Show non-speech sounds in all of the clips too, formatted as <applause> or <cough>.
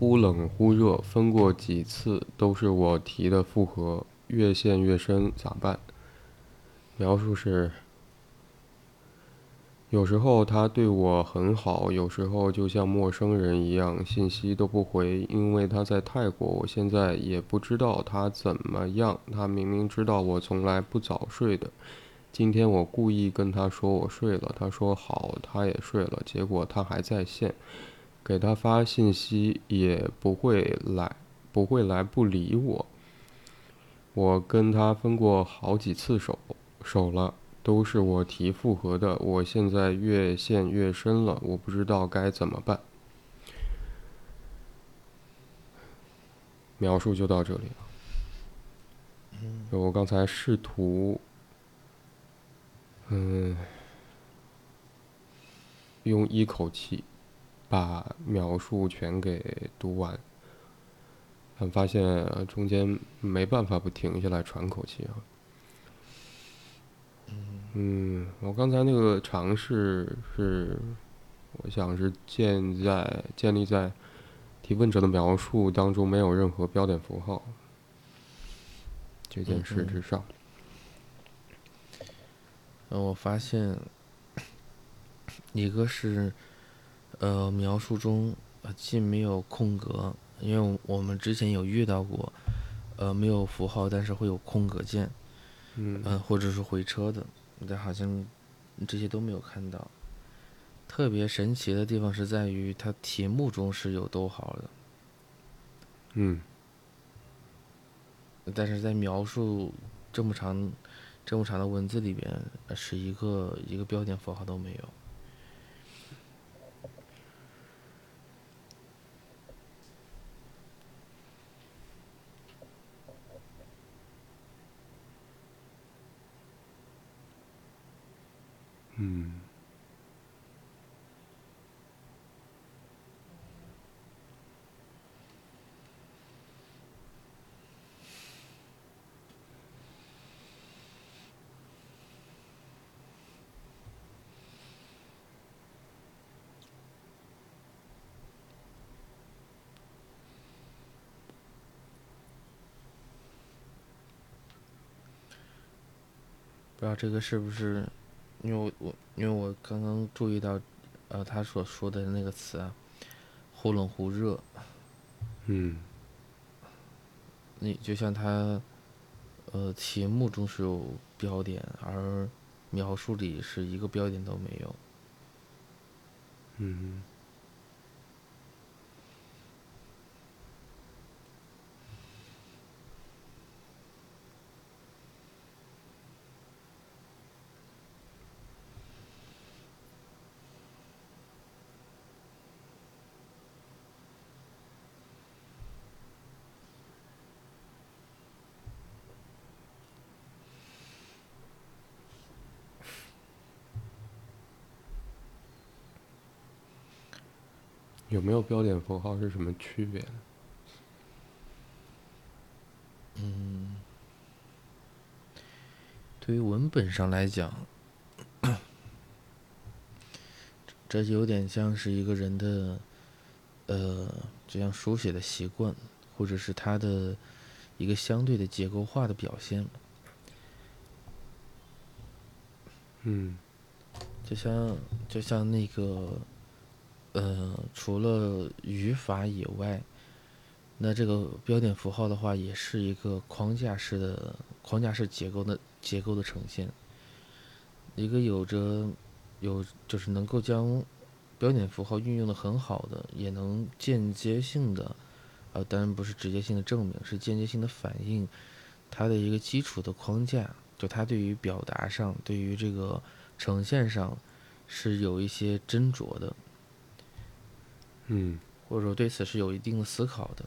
忽冷忽热，分过几次都是我提的复合，越陷越深，咋办？描述是：有时候他对我很好，有时候就像陌生人一样，信息都不回。因为他在泰国，我现在也不知道他怎么样。他明明知道我从来不早睡的。今天我故意跟他说我睡了，他说好，他也睡了。结果他还在线，给他发信息也不会来，不会来不理我。我跟他分过好几次手手了，都是我提复合的。我现在越陷越深了，我不知道该怎么办。描述就到这里了。我刚才试图。嗯，用一口气把描述全给读完，但发现中间没办法不停下来喘口气啊。嗯，我刚才那个尝试是，我想是建在建立在提问者的描述当中没有任何标点符号这件事之上。嗯，我发现 <coughs> 一个是，呃，描述中既没有空格，因为我们之前有遇到过，呃，没有符号，但是会有空格键，嗯，或者是回车的，但好像这些都没有看到。特别神奇的地方是在于，它题目中是有逗号的，嗯，但是在描述这么长。这么长的文字里边，是一个一个标点符号都没有。嗯。不知道这个是不是，因为我我因为我刚刚注意到，呃，他所说的那个词啊，忽冷忽热。嗯。你就像他，呃，题目中是有标点，而描述里是一个标点都没有。嗯。有没有标点符号是什么区别？嗯，对于文本上来讲，这就有点像是一个人的，呃，这样书写的习惯，或者是他的一个相对的结构化的表现。嗯，就像就像那个。呃，除了语法以外，那这个标点符号的话，也是一个框架式的框架式结构的结构的呈现。一个有着有就是能够将标点符号运用的很好的，也能间接性的，呃，当然不是直接性的证明，是间接性的反映它的一个基础的框架，就它对于表达上，对于这个呈现上是有一些斟酌的。嗯，或者说对此是有一定的思考的。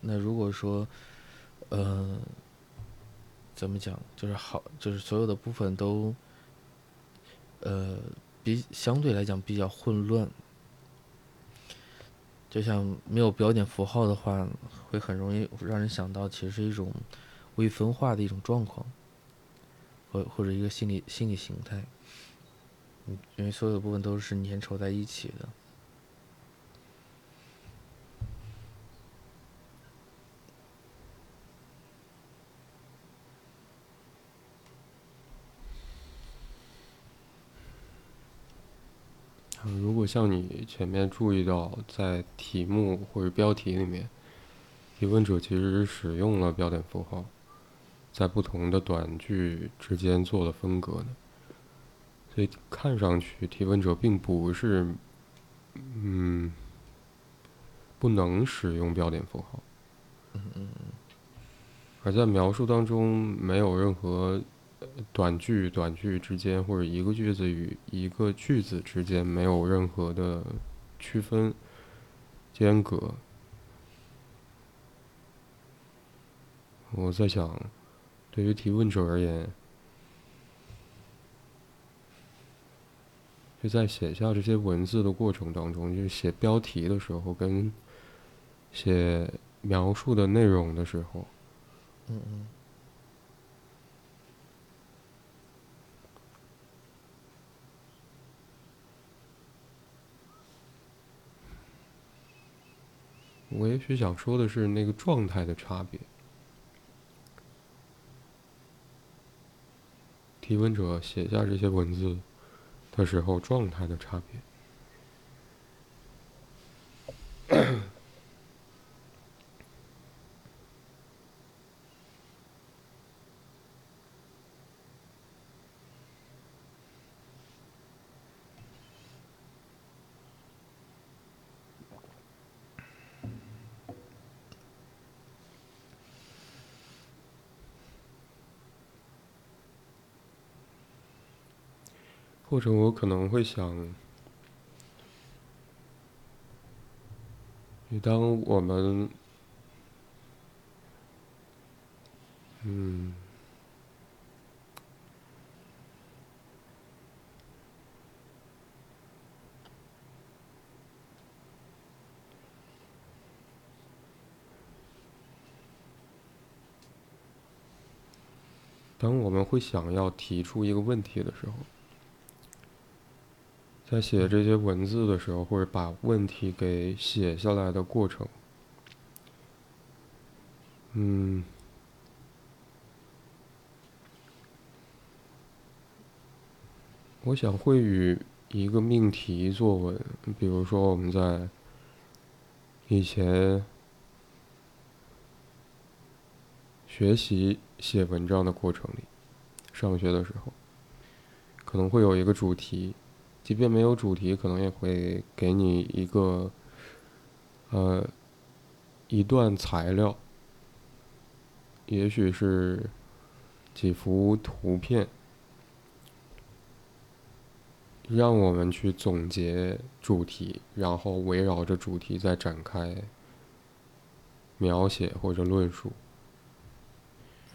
那如果说，呃，怎么讲，就是好，就是所有的部分都，呃，比相对来讲比较混乱。就像没有标点符号的话，会很容易让人想到，其实是一种未分化的一种状况，或或者一个心理心理形态。嗯，因为所有的部分都是粘稠在一起的。果像你前面注意到，在题目或者标题里面，提问者其实是使用了标点符号，在不同的短句之间做了分隔的，所以看上去提问者并不是，嗯，不能使用标点符号。嗯嗯嗯。而在描述当中，没有任何短句短句之间，或者一个句子与一个句子之间没有任何的区分间隔。我在想，对于提问者而言，就在写下这些文字的过程当中，就是写标题的时候，跟写描述的内容的时候。嗯嗯，我也许想说的是那个状态的差别。提问者写下这些文字的时候，状态的差别。<coughs> 或者我可能会想，你当我们，嗯，当我们会想要提出一个问题的时候。在写这些文字的时候，或者把问题给写下来的过程，嗯，我想会与一个命题作文，比如说我们在以前学习写文章的过程里，上学的时候，可能会有一个主题。即便没有主题，可能也会给你一个，呃，一段材料，也许是几幅图片，让我们去总结主题，然后围绕着主题再展开描写或者论述。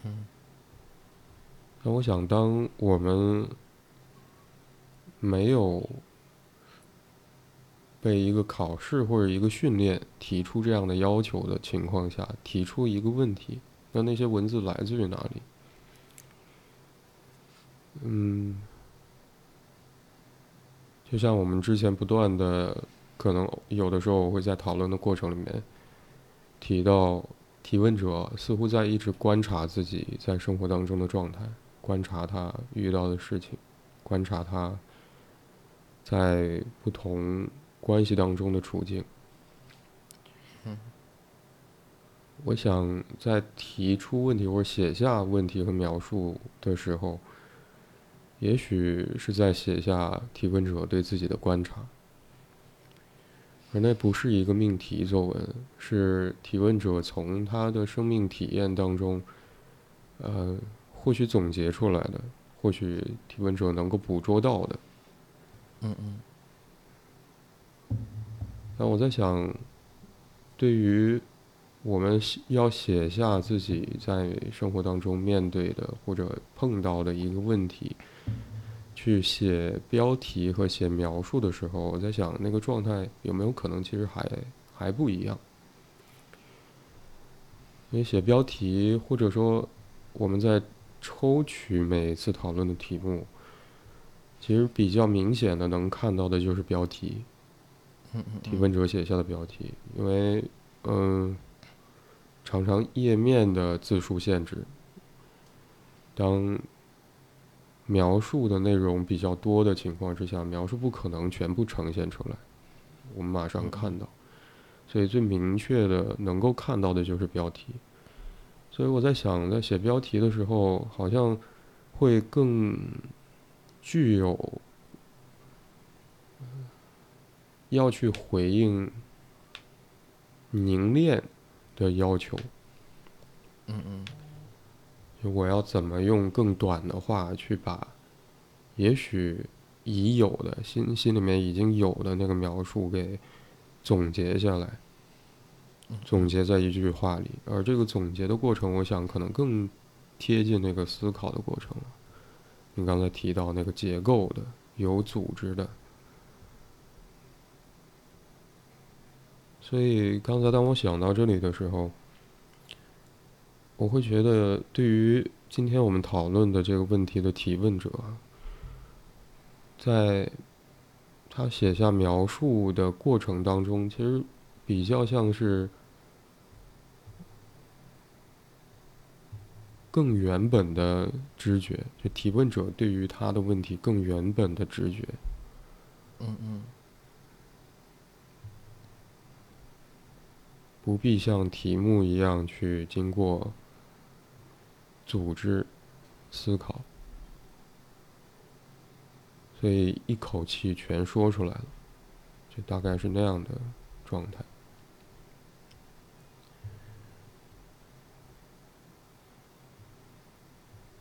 嗯。那我想，当我们。没有被一个考试或者一个训练提出这样的要求的情况下，提出一个问题，那那些文字来自于哪里？嗯，就像我们之前不断的，可能有的时候我会在讨论的过程里面提到，提问者似乎在一直观察自己在生活当中的状态，观察他遇到的事情，观察他。在不同关系当中的处境，我想在提出问题或者写下问题和描述的时候，也许是在写下提问者对自己的观察，而那不是一个命题作文，是提问者从他的生命体验当中，呃，或许总结出来的，或许提问者能够捕捉到的。嗯嗯。那我在想，对于我们要写下自己在生活当中面对的或者碰到的一个问题，去写标题和写描述的时候，我在想那个状态有没有可能其实还还不一样？因为写标题或者说我们在抽取每次讨论的题目。其实比较明显的能看到的就是标题，提问者写下的标题，因为嗯，常常页面的字数限制，当描述的内容比较多的情况之下，描述不可能全部呈现出来，我们马上看到。所以最明确的能够看到的就是标题。所以我在想，在写标题的时候，好像会更具有要去回应凝练的要求。嗯嗯。我要怎么用更短的话去把，也许已有的心心里面已经有的那个描述给总结下来，总结在一句话里，而这个总结的过程，我想可能更贴近那个思考的过程了。你刚才提到那个结构的、有组织的，所以刚才当我想到这里的时候。我会觉得，对于今天我们讨论的这个问题的提问者，在他写下描述的过程当中，其实比较像是更原本的知觉，就提问者对于他的问题更原本的直觉。嗯嗯。不必像题目一样去经过。组织思考，所以一口气全说出来了，就大概是那样的状态。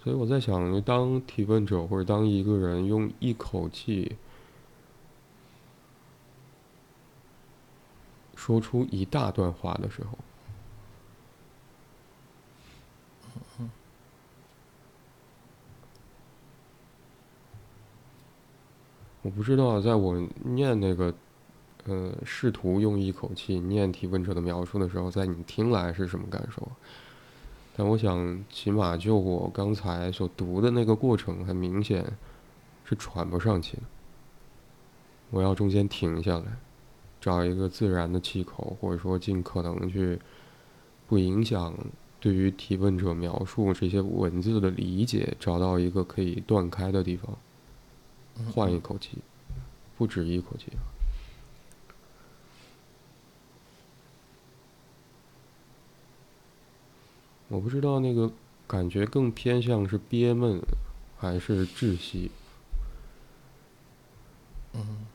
所以我在想，当提问者或者当一个人用一口气说出一大段话的时候。我不知道，在我念那个，呃，试图用一口气念提问者的描述的时候，在你听来是什么感受？但我想，起码就我刚才所读的那个过程，很明显是喘不上气的。我要中间停下来，找一个自然的气口，或者说尽可能去不影响对于提问者描述这些文字的理解，找到一个可以断开的地方。换一口气，不止一口气。我不知道那个感觉更偏向是憋闷，还是窒息。嗯。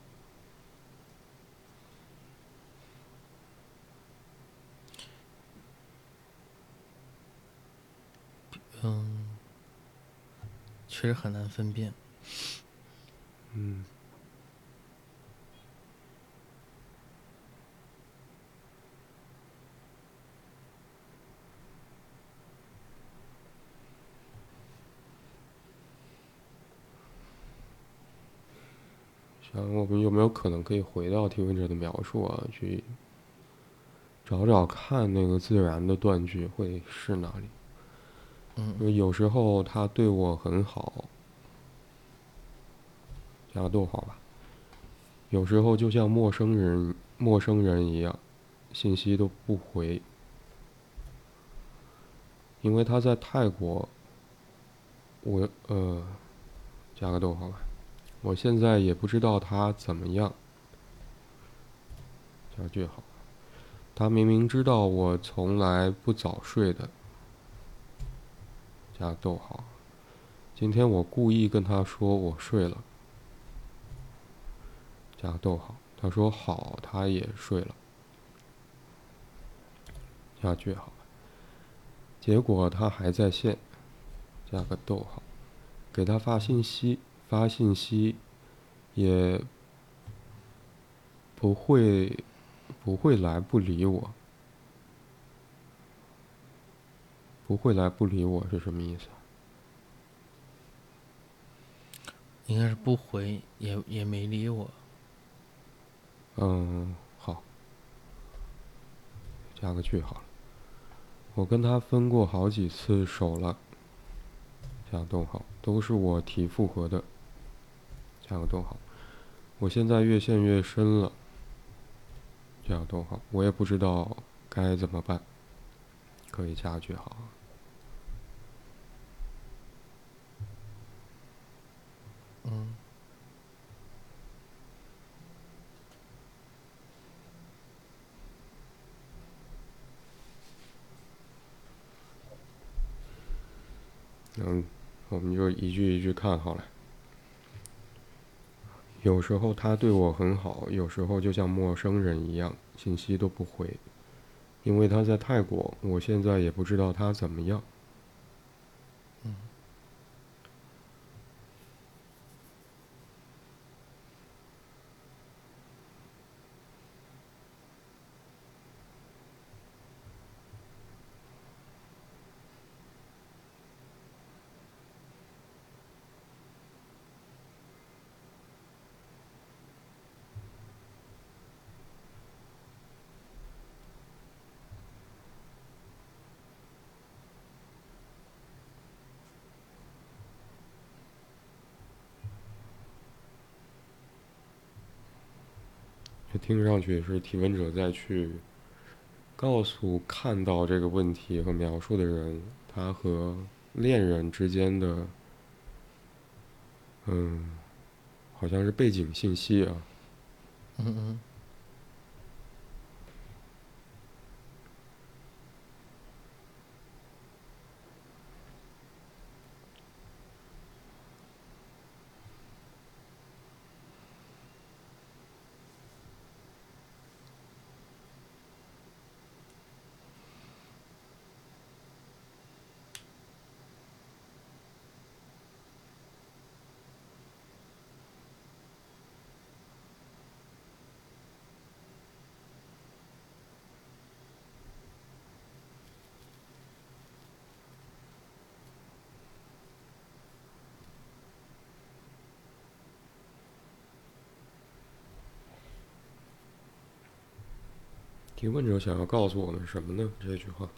嗯，确实很难分辨。嗯，想我们有没有可能可以回到提问者的描述啊，去找找看那个自然的断句会是哪里？嗯，有时候他对我很好。加个逗号吧。有时候就像陌生人、陌生人一样，信息都不回，因为他在泰国。我呃，加个逗号吧。我现在也不知道他怎么样。加句号。他明明知道我从来不早睡的。加逗号。今天我故意跟他说我睡了。加逗号，他说好，他也睡了。加句号，结果他还在线。加个逗号，给他发信息，发信息也不会不会来不理我，不会来不理我是什么意思？应该是不回，也也没理我。嗯，好，加个句号。我跟他分过好几次手了。加逗号，都是我提复合的。加个多好，我现在越陷越深了。加个多好，我也不知道该怎么办。可以加个句号。嗯。嗯，我们就一句一句看好了。有时候他对我很好，有时候就像陌生人一样，信息都不回。因为他在泰国，我现在也不知道他怎么样。这听上去是提问者在去告诉看到这个问题和描述的人，他和恋人之间的，嗯，好像是背景信息啊。嗯嗯。提问者想要告诉我们什么呢？这句话。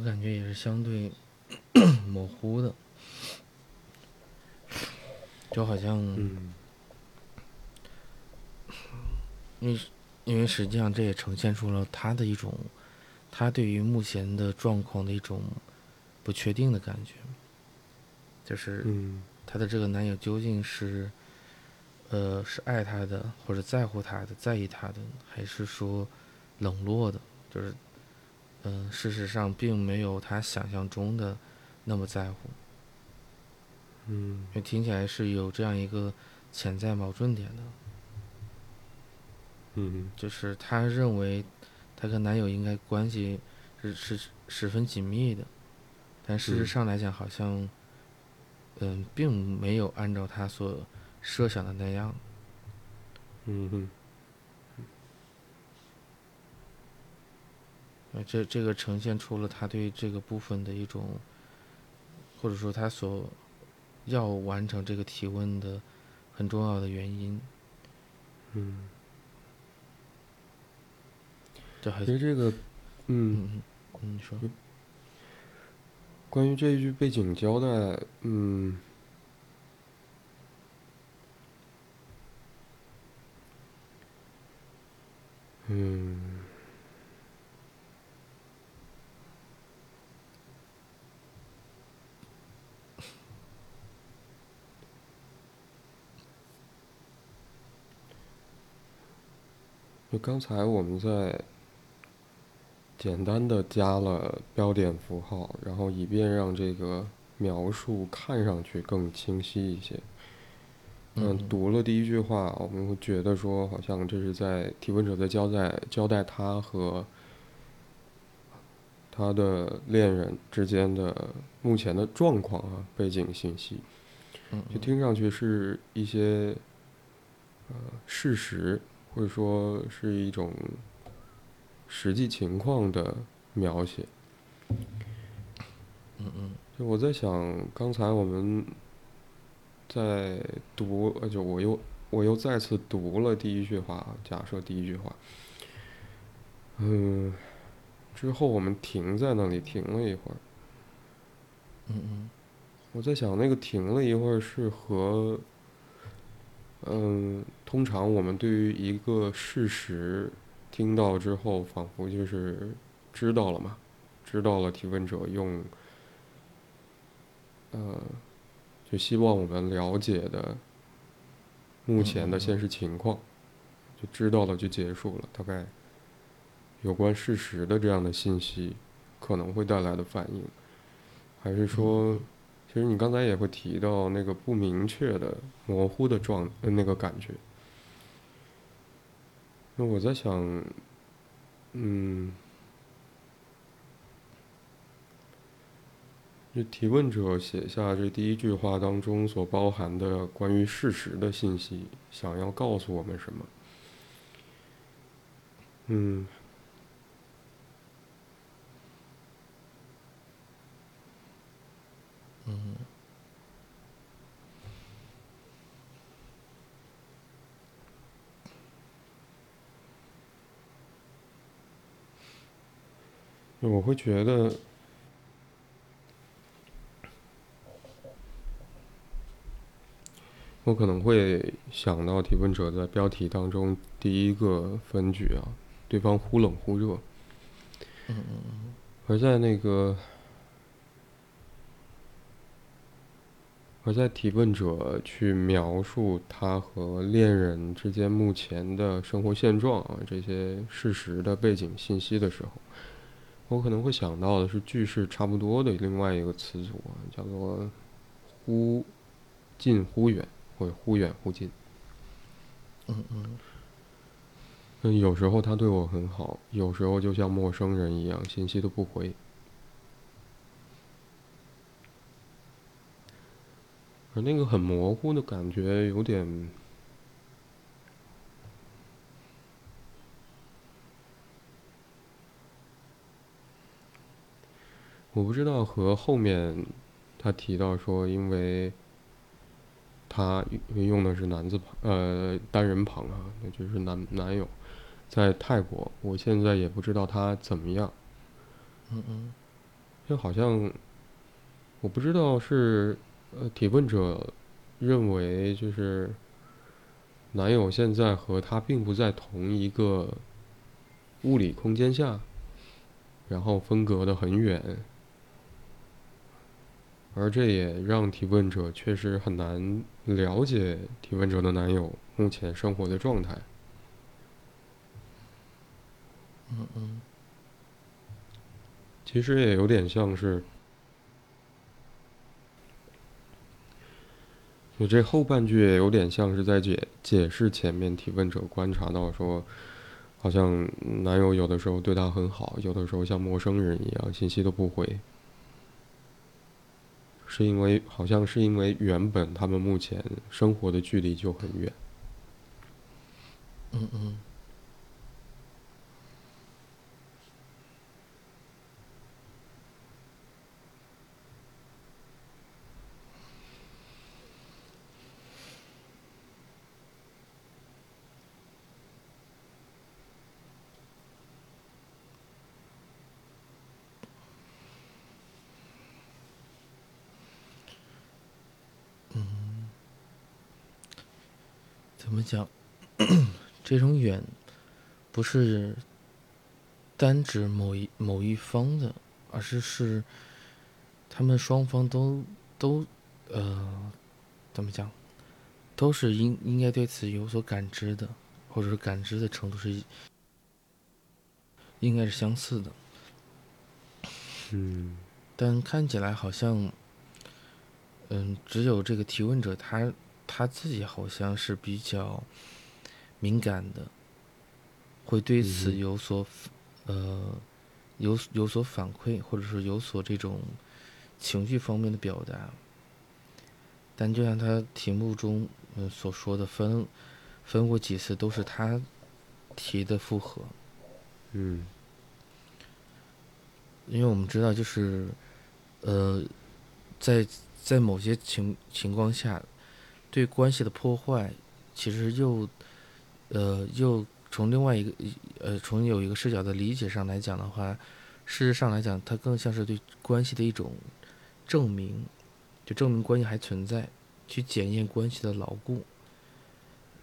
我感觉也是相对 <clears throat> 模糊的，就好像，因为因为实际上这也呈现出了他的一种，他对于目前的状况的一种不确定的感觉，就是他的这个男友究竟是，呃，是爱他的，或者在乎他的，在意他的，还是说冷落的，就是。嗯，事实上并没有他想象中的那么在乎。嗯，听起来是有这样一个潜在矛盾点的。嗯，就是他认为他跟男友应该关系是是十分紧密的，但事实上来讲，好像嗯，并没有按照他所设想的那样。嗯哼。呃，这这个呈现出了他对这个部分的一种，或者说他所要完成这个提问的很重要的原因。嗯。这还其实这个，嗯嗯，你说。关于这一句背景交代，嗯，嗯。就刚才我们在简单的加了标点符号，然后以便让这个描述看上去更清晰一些。嗯，读了第一句话，我们会觉得说，好像这是在提问者在交代交代他和他的恋人之间的目前的状况啊，背景信息，就听上去是一些呃事实。或者说是一种实际情况的描写。嗯嗯。就我在想，刚才我们在读，呃，就我又我又再次读了第一句话。假设第一句话，嗯，之后我们停在那里停了一会儿，嗯嗯。我在想，那个停了一会儿是和，嗯，通常我们对于一个事实听到之后，仿佛就是知道了嘛，知道了提问者用，呃，就希望我们了解的目前的现实情况，就知道了就结束了。大概有关事实的这样的信息可能会带来的反应，还是说？其实你刚才也会提到那个不明确的、模糊的状那个感觉。那我在想，嗯，这提问者写下这第一句话当中所包含的关于事实的信息，想要告诉我们什么？嗯。嗯，我会觉得，我可能会想到提问者在标题当中第一个分句啊，对方忽冷忽热，嗯嗯嗯，而在那个。而在提问者去描述他和恋人之间目前的生活现状啊这些事实的背景信息的时候，我可能会想到的是句式差不多的另外一个词组啊，叫做“忽近忽远”或者“忽远忽近”。嗯嗯。嗯，有时候他对我很好，有时候就像陌生人一样，信息都不回。而那个很模糊的感觉，有点，我不知道和后面他提到说，因为他用的是男字旁，呃，单人旁啊，那就是男男友，在泰国，我现在也不知道他怎么样。嗯嗯，就好像我不知道是。呃，提问者认为，就是男友现在和他并不在同一个物理空间下，然后分隔的很远，而这也让提问者确实很难了解提问者的男友目前生活的状态。嗯嗯，其实也有点像是。就这后半句也有点像是在解解释前面提问者观察到说，好像男友有的时候对她很好，有的时候像陌生人一样，信息都不回，是因为好像是因为原本他们目前生活的距离就很远。嗯嗯。怎么讲？这种远，不是单指某一某一方的，而是是他们双方都都呃，怎么讲？都是应应该对此有所感知的，或者是感知的程度是应该是相似的。嗯，但看起来好像，嗯，只有这个提问者他。他自己好像是比较敏感的，会对此有所呃有有所反馈，或者是有所这种情绪方面的表达。但就像他题目中嗯所说的，分分过几次都是他提的复合。嗯，因为我们知道，就是呃，在在某些情情况下。对关系的破坏，其实又，呃，又从另外一个，呃，从有一个视角的理解上来讲的话，事实上来讲，它更像是对关系的一种证明，就证明关系还存在，去检验关系的牢固。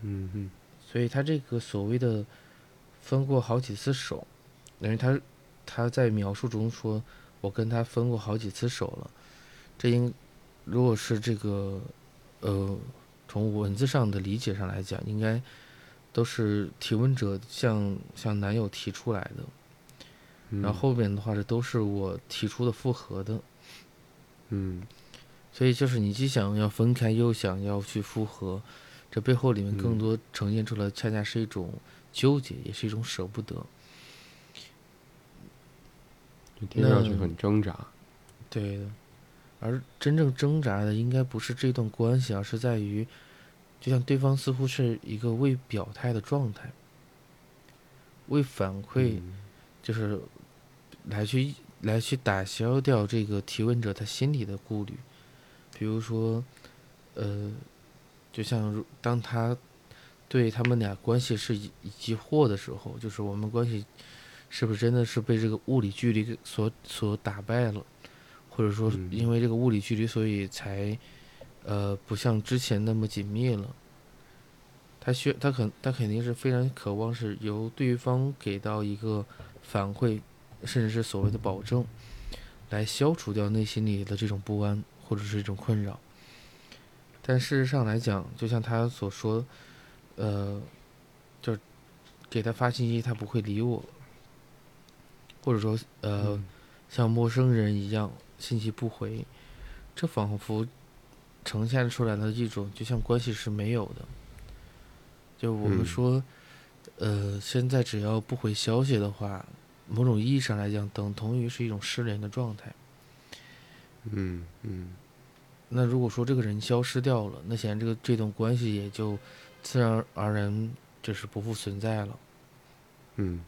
嗯嗯所以他这个所谓的分过好几次手，等于他他在描述中说，我跟他分过好几次手了。这应如果是这个呃从文字上的理解上来讲，应该都是提问者向向男友提出来的，嗯，然后后面的话这都是我提出的复合的。嗯所以就是你既想要分开，又想要去复合，这背后里面更嗯多呈现出来，恰恰是一种纠结，也是一种舍不得。就听上去那很挣扎。对的，而真正挣扎的应该不是这段关系，而是在于，就像对方似乎是一个未表态的状态，未反馈，嗯。就是来去来去打消掉这个提问者他心里的顾虑，比如说，呃，就像如当他对他们俩关系是疑疑惑的时候，就是我们关系是不是真的是被这个物理距离所所打败了，或者说嗯因为这个物理距离，所以才呃不像之前那么紧密了。他需他肯他肯定是非常渴望是由对方给到一个反馈，甚至是所谓的保证，来消除掉内心里的这种不安或者是一种困扰。但事实上来讲，就像他所说，呃，就是给他发信息，他不会理我，或者说呃，嗯像陌生人一样信息不回，这仿佛呈现出来的一种，就像关系是没有的。就我们嗯说，呃，现在只要不回消息的话，某种意义上来讲，等同于是一种失联的状态。嗯嗯那如果说这个人消失掉了，那显然这个这段关系也就自然而然就是不复存在了。嗯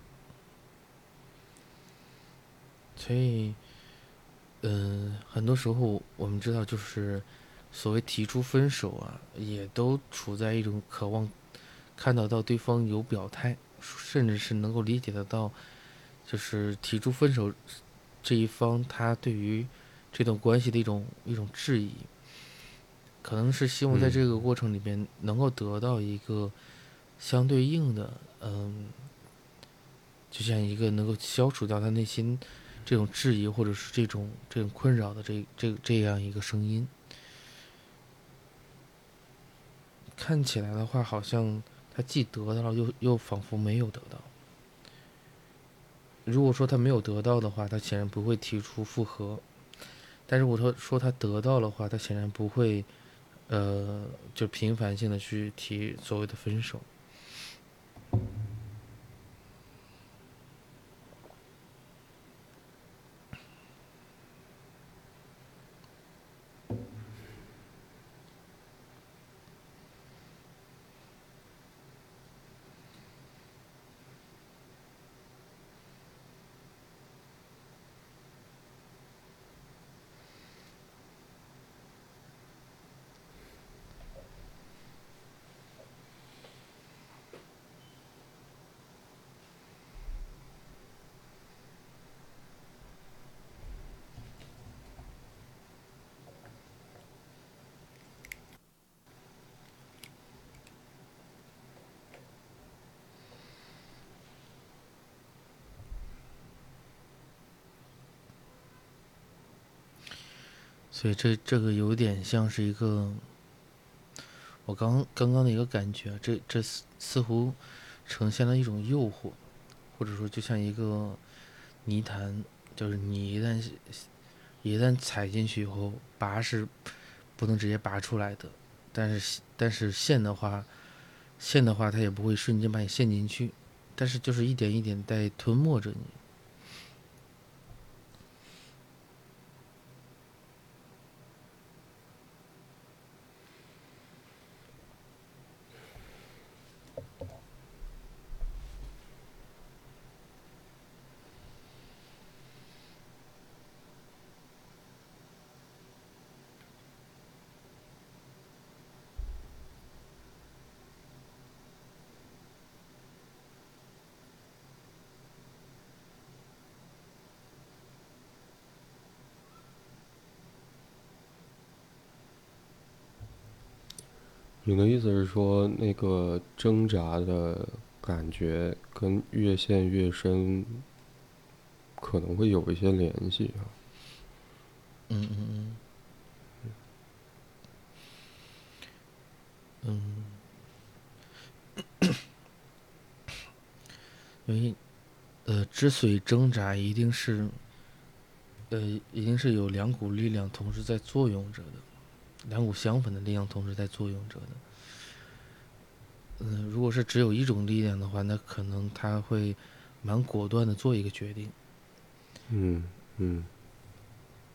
所以，嗯、很多时候我们知道，就是所谓提出分手啊，也都处在一种渴望看得到对方有表态，甚至是能够理解得到，就是提出分手这一方他对于这段关系的一种一种质疑，可能是希望在嗯。这个过程里边能够得到一个相对应的，嗯，就像一个能够消除掉他内心这种质疑或者是这种这种困扰的这这这样一个声音。看起来的话，好像他既得到了，又又仿佛没有得到。如果说他没有得到的话，他显然不会提出复合；但如果说说他得到的话，他显然不会，呃，就频繁性的去提所谓的分手。所以这这个有点像是一个我刚刚刚的一个感觉，这这似似乎呈现了一种诱惑，或者说就像一个泥潭，就是你一旦一旦踩进去以后，拔是不能直接拔出来的，但是但是线的话，线的话它也不会瞬间把你陷进去，但是就是一点一点在吞没着你。你的意思是说，那个挣扎的感觉跟越陷越深可能会有一些联系啊？嗯嗯嗯。嗯。因为，呃，之所以挣扎，一定是，呃，一定是有两股力量同时在作用着的，两股相反的力量同时在作用着的。嗯，如果是只有一种力量的话，那可能他会蛮果断的做一个决定。嗯嗯。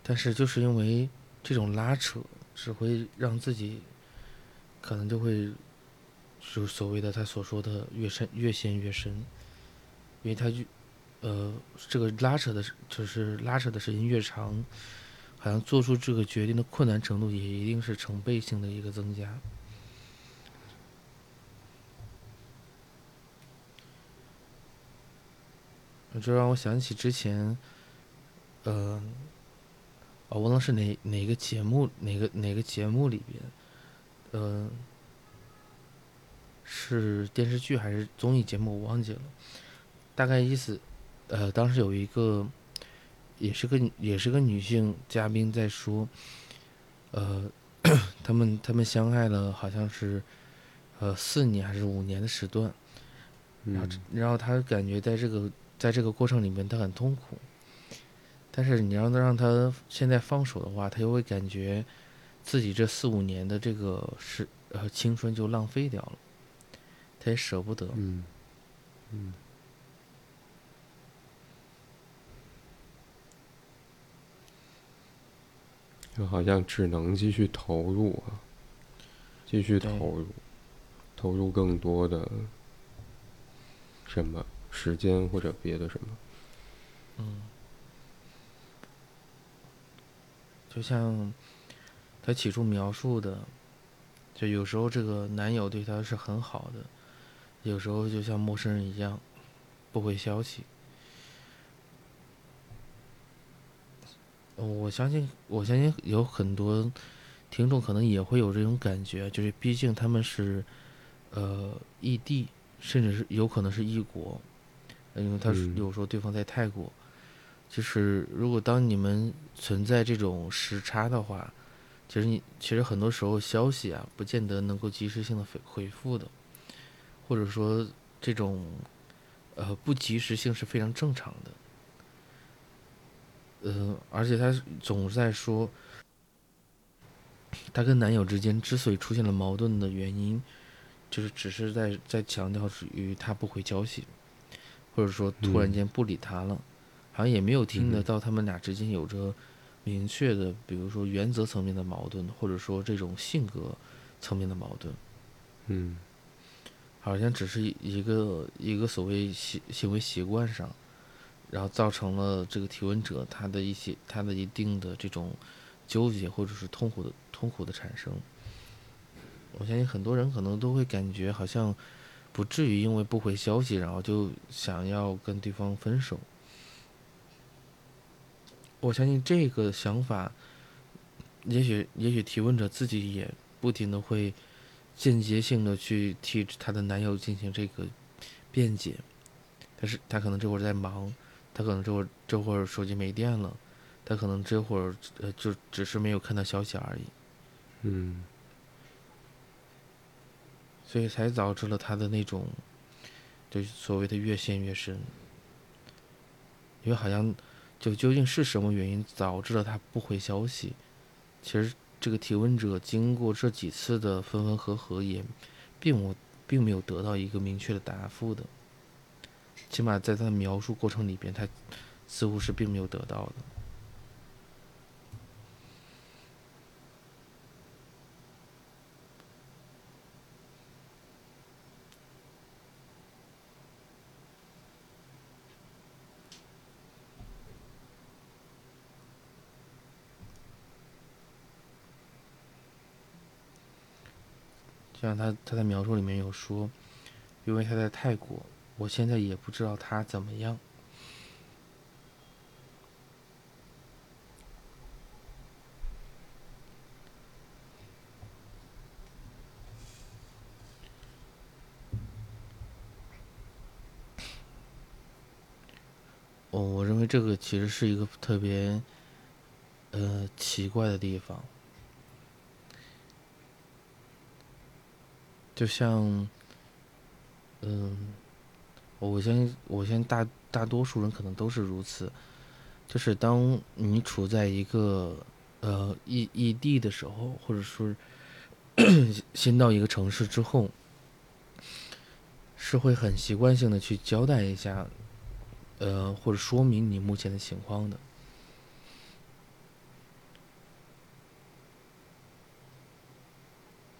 但是就是因为这种拉扯，只会让自己可能就会，就所谓的他所说的越深越陷越深，因为他就呃这个拉扯的，就是拉扯的时间越长，好像做出这个决定的困难程度也一定是成倍性的一个增加。这让我想起之前，呃，我忘了是哪哪个节目，哪个哪个节目里边，呃，是电视剧还是综艺节目，我忘记了。大概意思，呃，当时有一个，也是个也是个女性嘉宾在说，呃，他们他们相爱了，好像是，呃，四年还是五年的时段，然后然后他感觉在这个。在这个过程里面，他很痛苦。但是你让他让他现在放手的话，他又会感觉自己这四五年的这个是呃青春就浪费掉了，他也舍不得。嗯嗯，就好像只能继续投入啊，继续投入，投入更多的什么。时间或者别的什么，嗯，就像他起初描述的，就有时候这个男友对他是很好的，有时候就像陌生人一样，不回消息。我相信，我相信有很多听众可能也会有这种感觉，就是毕竟他们是呃异地，甚至是有可能是异国。因为他有时候对方在泰国，就是如果当你们存在这种时差的话，其实你其实很多时候消息啊，不见得能够及时性的回回复的，或者说这种呃不及时性是非常正常的。呃，而且她总是在说，她跟男友之间之所以出现了矛盾的原因，就是只是在在强调属于他不回消息。或者说突然间不理他了，好像也没有听得到他们俩之间有着明确的，比如说原则层面的矛盾，或者说这种性格层面的矛盾。嗯，好像只是一个一个所谓行行为习惯上，然后造成了这个提问者他的一些他的一定的这种纠结或者是痛苦的痛苦的产生。我相信很多人可能都会感觉好像。不至于因为不回消息，然后就想要跟对方分手。我相信这个想法，也许也许提问者自己也不停的会间接性的去替她的男友进行这个辩解，但是他可能这会儿在忙，他可能这会儿这会儿手机没电了，他可能这会儿呃就只是没有看到消息而已。嗯。所以才导致了他的那种，就所谓的越陷越深。因为好像，就究竟是什么原因导致了他不回消息？其实这个提问者经过这几次的分分合合，也并无并没有得到一个明确的答复的。起码在他的描述过程里边，他似乎是并没有得到的。像他他在描述里面有说，因为他在泰国，我现在也不知道他怎么样。我我认为这个其实是一个特别呃奇怪的地方。就像。嗯。我相信我相信大大多数人可能都是如此，就是当你处在一个呃异异地的时候，或者说新到一个城市之后，是会很习惯性的去交代一下。呃，或者说明你目前的情况的，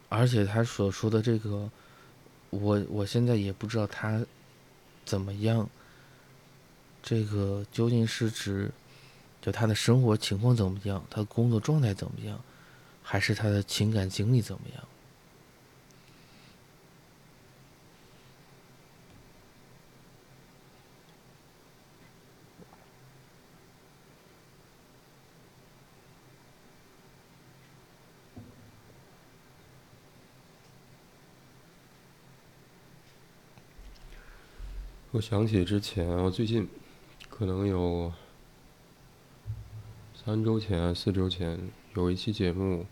而且他所说的这个，我我现在也不知道他怎么样，这个究竟是指就他的生活情况怎么样，他的工作状态怎么样，还是他的情感经历怎么样？我想起之前，我最近可能有三周前、四周前有一期节目，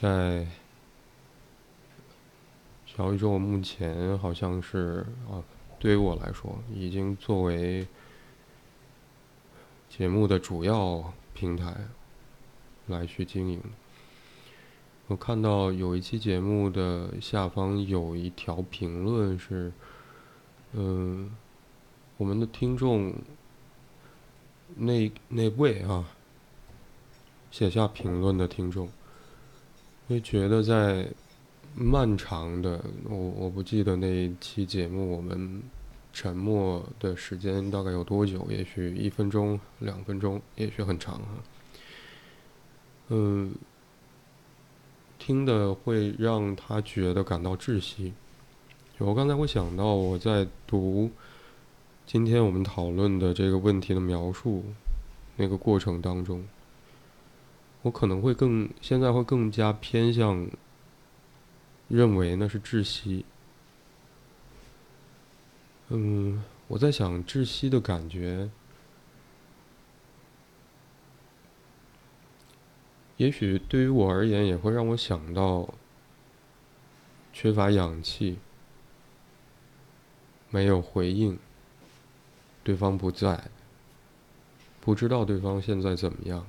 在小宇宙目前好像是啊，对于我来说，已经作为节目的主要平台来去经营。我看到有一期节目的下方有一条评论是。嗯，我们的听众那那位啊，写下评论的听众，会觉得在漫长的我我不记得那一期节目我们沉默的时间大概有多久，也许一分钟、两分钟，也许很长啊。嗯，听的会让他觉得感到窒息。我刚才会想到，我在读今天我们讨论的这个问题的描述那个过程当中，我可能会更现在会更加偏向认为那是窒息。嗯，我在想窒息的感觉，也许对于我而言，也会让我想到缺乏氧气。没有回应，对方不在，不知道对方现在怎么样。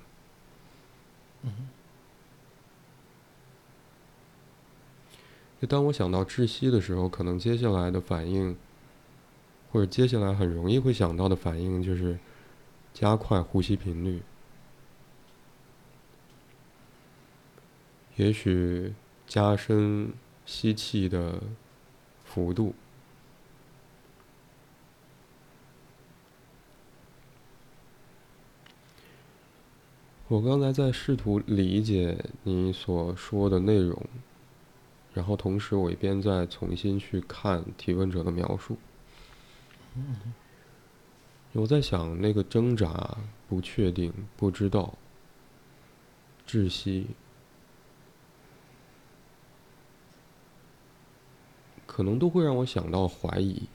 就当我想到窒息的时候，可能接下来的反应，或者接下来很容易会想到的反应，就是加快呼吸频率，也许加深吸气的幅度。我刚才在试图理解你所说的内容，然后同时我一边在重新去看提问者的描述。我在想，那个挣扎、不确定、不知道、窒息，可能都会让我想到怀疑，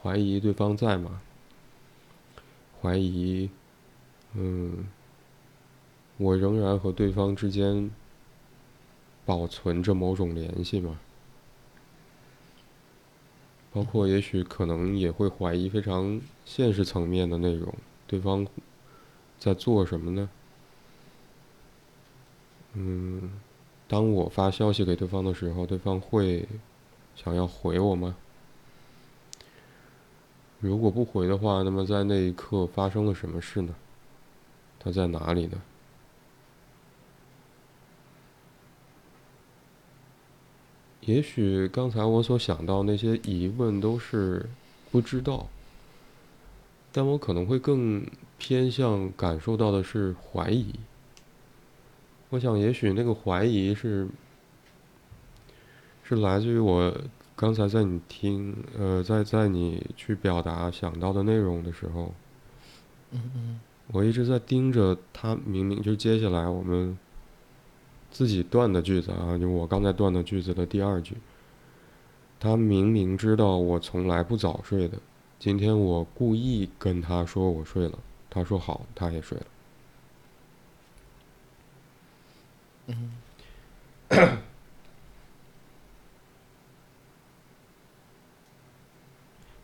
怀疑对方在吗？怀疑，嗯，我仍然和对方之间保存着某种联系吗？包括也许可能也会怀疑非常现实层面的内容，对方在做什么呢？嗯，当我发消息给对方的时候，对方会想要回我吗？如果不回的话，那么在那一刻发生了什么事呢？他在哪里呢？也许刚才我所想到那些疑问都是不知道，但我可能会更偏向感受到的是怀疑。我想，也许那个怀疑是是来自于我。刚才在你听，呃，在在你去表达想到的内容的时候，嗯嗯，我一直在盯着他，明明就接下来我们自己断的句子啊，就我刚才断的句子的第二句，他明明知道我从来不早睡的，今天我故意跟他说我睡了，他说好，他也睡了。嗯。<coughs>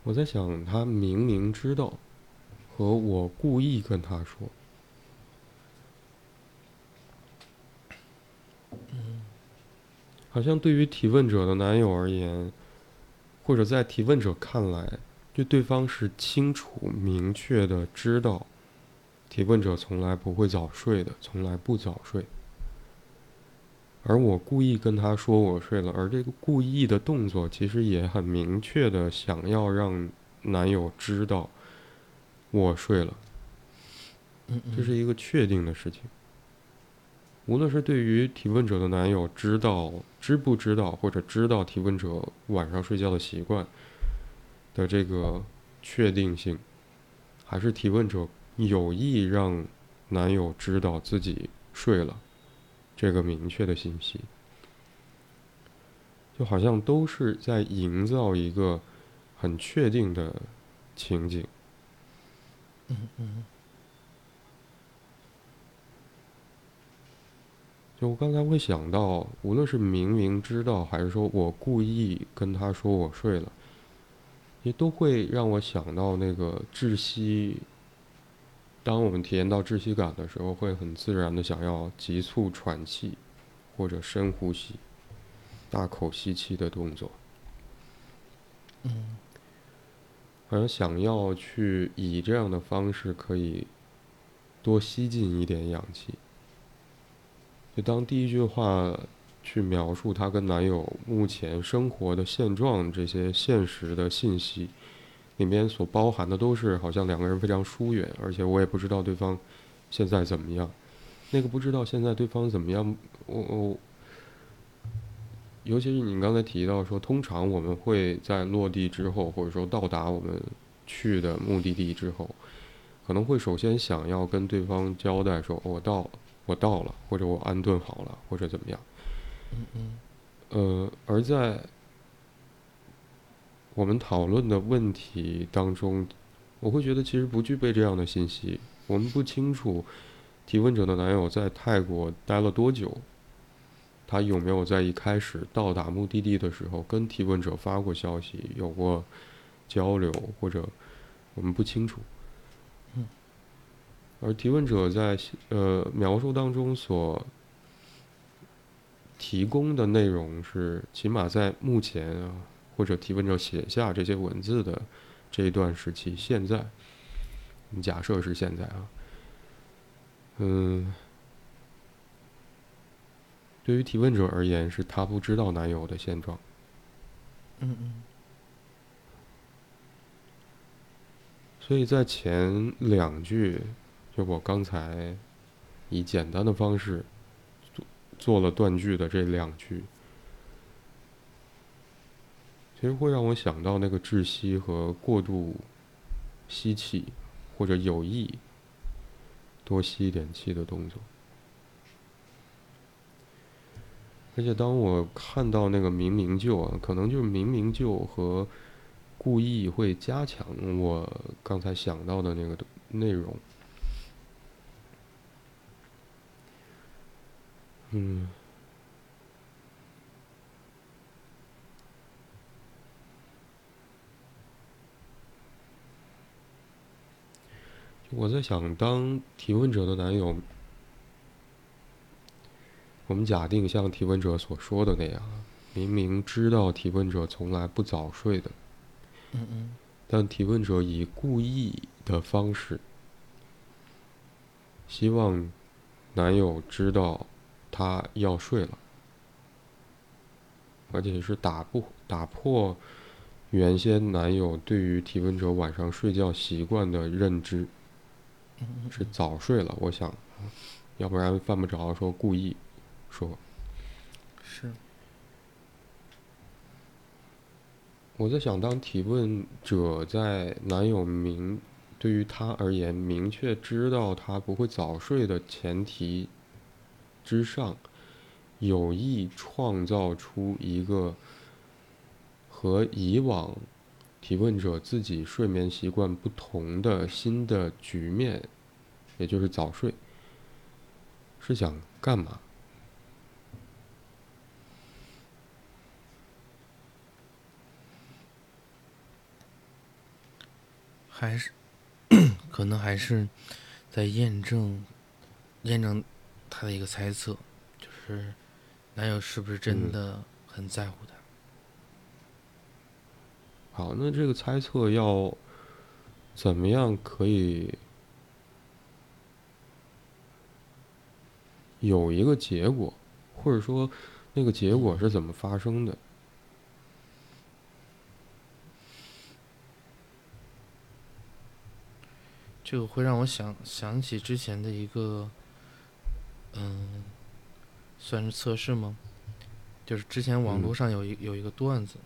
我在想，他明明知道，和我故意跟他说，好像对于提问者的男友而言，或者在提问者看来，对对方是清楚明确的知道，提问者从来不会早睡的，从来不早睡。而我故意跟他说我睡了，而这个故意的动作其实也很明确的想要让男友知道我睡了，这是一个确定的事情。无论是对于提问者的男友知道知不知道，或者知道提问者晚上睡觉的习惯的这个确定性，还是提问者有意让男友知道自己睡了。这个明确的信息，就好像都是在营造一个很确定的情景。嗯嗯。就我刚才会想到，无论是明明知道，还是说我故意跟他说我睡了，也都会让我想到那个窒息。当我们体验到窒息感的时候，会很自然的想要急促喘气，或者深呼吸、大口吸气的动作。嗯，好像想要去以这样的方式可以多吸进一点氧气。就当第一句话去描述她跟男友目前生活的现状这些现实的信息。里面所包含的都是好像两个人非常疏远，而且我也不知道对方现在怎么样。那个不知道现在对方怎么样，我我，尤其是你刚才提到说，通常我们会在落地之后，或者说到达我们去的目的地之后，可能会首先想要跟对方交代说，我到了，我到了，或者我安顿好了，或者怎么样。嗯嗯。呃，而在。我们讨论的问题当中，我会觉得其实不具备这样的信息。我们不清楚提问者的男友在泰国待了多久，他有没有在一开始到达目的地的时候跟提问者发过消息，有过交流，或者我们不清楚。而提问者在呃描述当中所提供的内容是，起码在目前啊。或者提问者写下这些文字的这一段时期，现在，假设是现在啊，嗯，对于提问者而言，是他不知道男友的现状。嗯嗯。所以在前两句，就我刚才以简单的方式做做了断句的这两句。其实会让我想到那个窒息和过度吸气，或者有意多吸一点气的动作。而且当我看到那个明明就啊，可能就是明明就和故意会加强我刚才想到的那个内容。嗯。我在想，当提问者的男友，我们假定像提问者所说的那样，明明知道提问者从来不早睡的，嗯嗯，但提问者以故意的方式，希望男友知道他要睡了，而且是打不打破原先男友对于提问者晚上睡觉习惯的认知。是早睡了，我想，要不然犯不着说故意说。是。我在想，当提问者在男友明对于他而言明确知道他不会早睡的前提之上，有意创造出一个和以往提问者自己睡眠习惯不同的新的局面，也就是早睡，是想干嘛？还是可能还是在验证验证他的一个猜测，就是男友是不是真的很在乎他？好，那这个猜测要怎么样可以有一个结果，或者说那个结果是怎么发生的？这个会让我想想起之前的一个，嗯，算是测试吗？就是之前网络上有一有一个段子，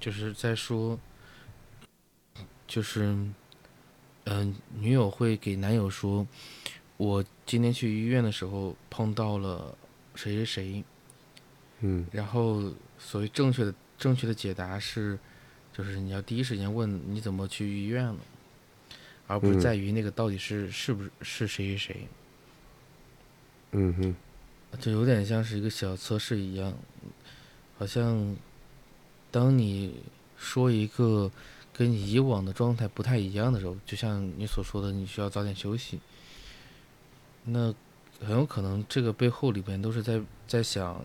就是在说，就是，嗯、女友会给男友说，我今天去医院的时候碰到了谁谁谁，嗯。然后所谓正确的正确的解答是，就是你要第一时间问你怎么去医院了，而不是嗯。在于那个到底是是不是是谁谁谁，嗯哼，就有点像是一个小测试一样，好像当你说一个跟你以往的状态不太一样的时候，就像你所说的，你需要早点休息，那很有可能这个背后里边都是在在想，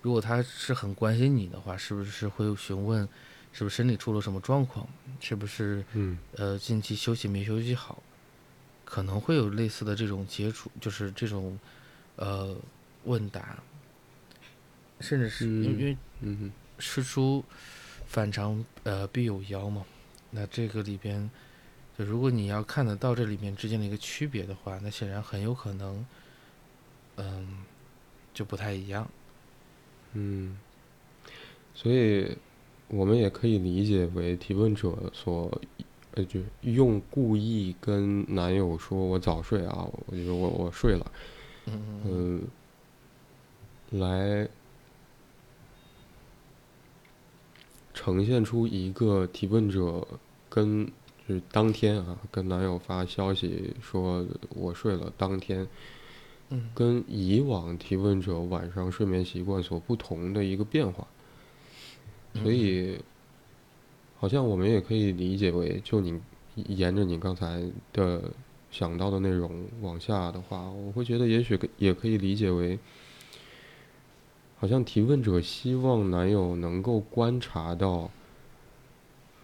如果他是很关心你的话，是不是会询问，是不是身体出了什么状况，是不是嗯。呃近期休息没休息好，可能会有类似的这种接触，就是这种呃问答，甚至是因为哼，事出反常呃必有妖嘛，那这个里边，就如果你要看得到这里面之间的一个区别的话，那显然很有可能，嗯，就不太一样。嗯，所以我们也可以理解为提问者所，呃，就用故意跟男友说“我早睡啊”，我就说我我睡了，嗯，来呈现出一个提问者跟就是当天啊跟男友发消息说我睡了，当天嗯。跟以往提问者晚上睡眠习惯所不同的一个变化，嗯所以好像我们也可以理解为，就你沿着你刚才的想到的内容往下的话，我会觉得也许也可以理解为，好像提问者希望男友能够观察到，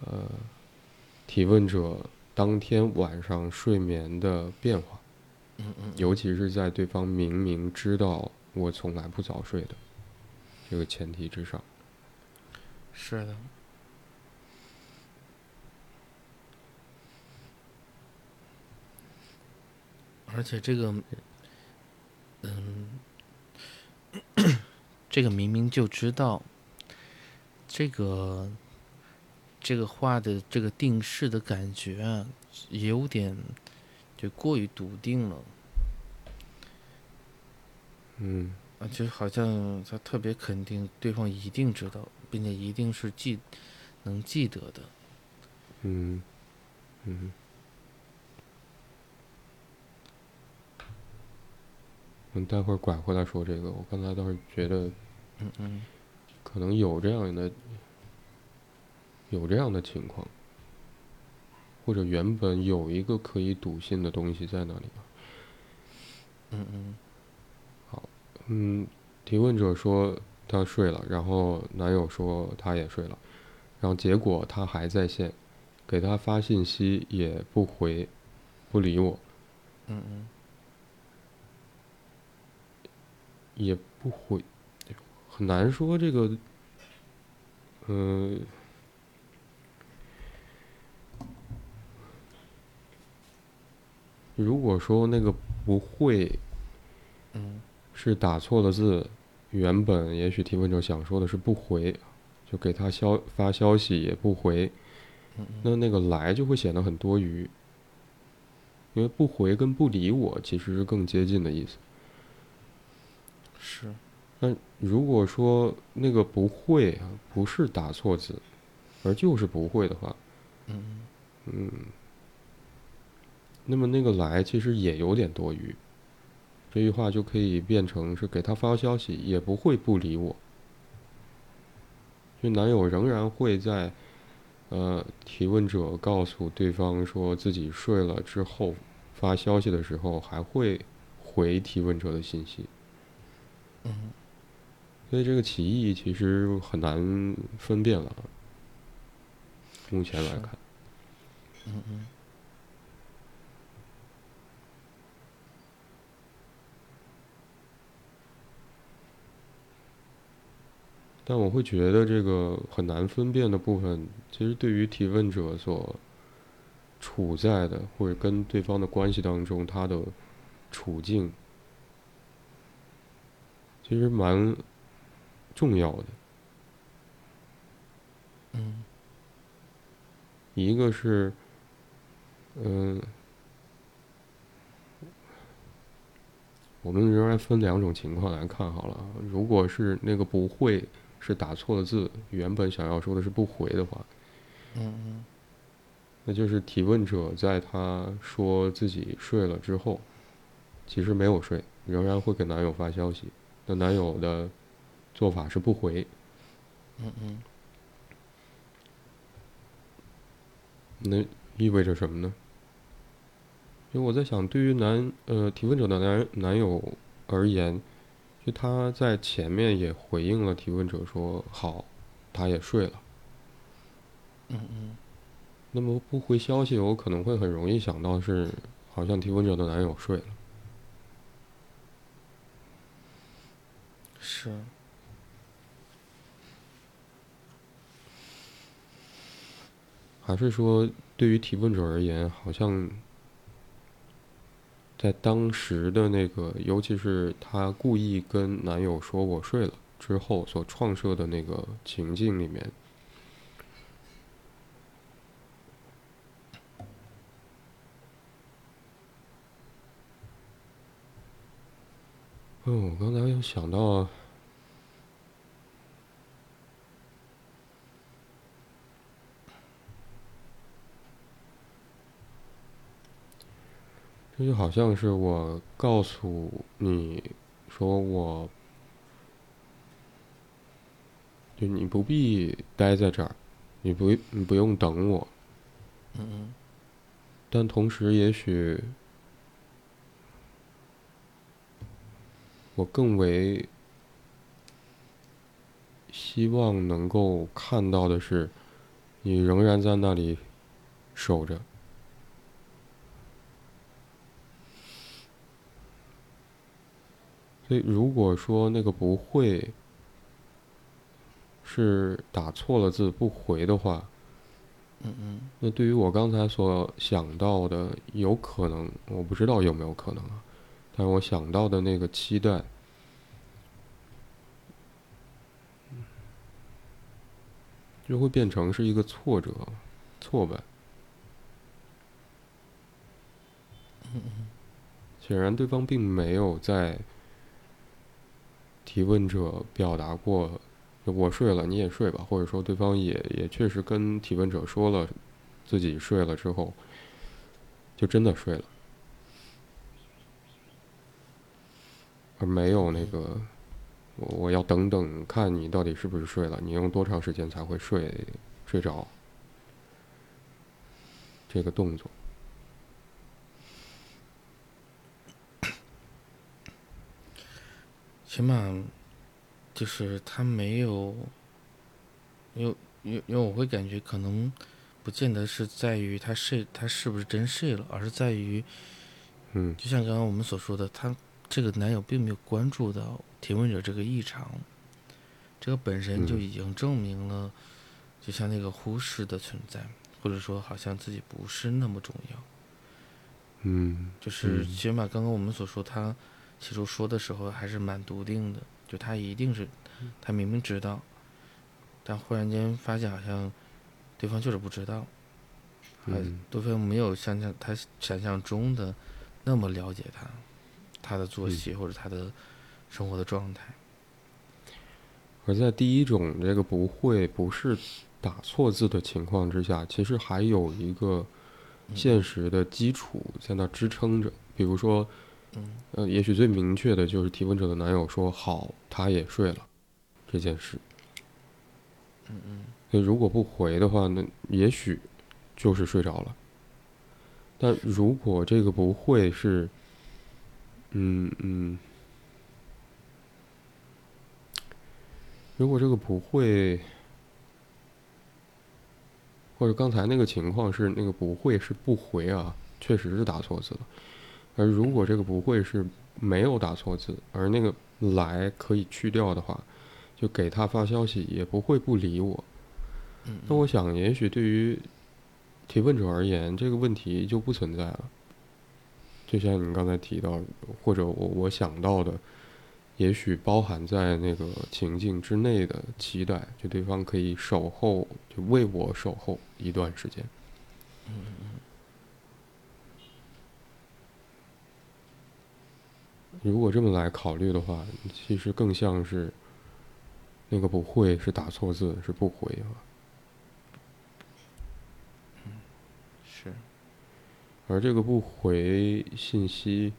呃，提问者当天晚上睡眠的变化。嗯嗯，尤其是在对方明明知道我从来不早睡的这个前提之上，是的。而且这个，嗯，<coughs> 这个明明就知道，这个这个话的这个定式的感觉啊，也有点就过于笃定了嗯啊，就好像他特别肯定对方一定知道，并且一定是记能记得的。嗯嗯。嗯，待会儿拐回来说这个，我刚才倒是觉得嗯嗯。可能有这样的有这样的情况，或者原本有一个可以笃信的东西在那里吧。嗯嗯。嗯，提问者说他睡了，然后男友说他也睡了，然后结果他还在线，给他发信息也不回，不理我，嗯嗯也不回，很难说这个，嗯、如果说那个不会嗯是打错了字，原本也许提问者想说的是不回，就给他消发消息也不回，那那个来就会显得很多余，因为不回跟不理我其实是更接近的意思。是那如果说那个不会啊，不是打错字，而就是不会的话，嗯嗯，那么那个来其实也有点多余。这句话就可以变成是给他发消息，也不会不理我。就男友仍然会在，呃，提问者告诉对方说自己睡了之后，发消息的时候还会回提问者的信息。嗯所以这个歧义其实很难分辨了。目前来看，嗯嗯但我会觉得这个很难分辨的部分，其实对于提问者所处在的或者跟对方的关系当中，他的处境其实蛮重要的。嗯一个是，嗯、我们仍然分两种情况来看好了啊。如果是那个不会是打错了字，原本想要说的是不回的话，嗯嗯那就是提问者在他说自己睡了之后，其实没有睡，仍然会给男友发消息。那男友的做法是不回，嗯嗯那意味着什么呢？因为我在想，对于男呃提问者的男男友而言，就他在前面也回应了提问者说好，他也睡了。嗯嗯那么不回消息，我可能会很容易想到是，好像提问者的男友睡了。是，还是说，对于提问者而言，好像在当时的那个，尤其是她故意跟男友说我睡了之后所创设的那个情境里面，嗯，我刚才有想到，这就好像是我告诉你说我，就你不必待在这儿，你不你不用等我，嗯嗯但同时也许我更为希望能够看到的是，你仍然在那里守着。所以，如果说那个不会是打错了字不回的话，嗯嗯那对于我刚才所想到的，有可能，我不知道有没有可能啊，但是我想到的那个期待，就会变成是一个挫折、挫败。显然，对方并没有在提问者表达过“我睡了，你也睡吧”，或者说对方也也确实跟提问者说了自己睡了之后，就真的睡了，而没有那个我我要等等看你到底是不是睡了，你用多长时间才会睡睡着。这个动作。起码就是他没有，因为因为因为我会感觉可能不见得是在于他睡他是不是真睡了，而是在于嗯。就像刚刚我们所说的，他这个男友并没有关注到提问者这个异常，这个本身就嗯。已经证明了，就像那个忽视的存在，或者说好像自己不是那么重要。嗯就是嗯。起码刚刚我们所说，他起初说的时候还是蛮笃定的，就他一定是，他明明知道，但忽然间发现好像对方就是不知道，还嗯对方没有想象他想象中的那么了解他，他的作息或者他的生活的状态。而在第一种这个不会不是打错字的情况之下，其实还有一个现实的基础在那支撑着。比如说，呃，也许最明确的就是提问者的男友说“好，他也睡了”这件事。嗯嗯。所以如果不回的话，那也许就是睡着了。但如果这个不会是，嗯嗯，如果这个不会。或者刚才那个情况是那个不会是不回啊，确实是打错字了。而如果这个不会是没有打错字，而那个来可以去掉的话，就给他发消息也不会不理我。那我想，也许对于提问者而言，这个问题就不存在了。就像你刚才提到，或者我我想到的。也许包含在那个情境之内的期待，就对方可以守候，就为我守候一段时间。如果这么来考虑的话，其实更像是那个不会是打错字，是不回啊。是。而这个不回信息。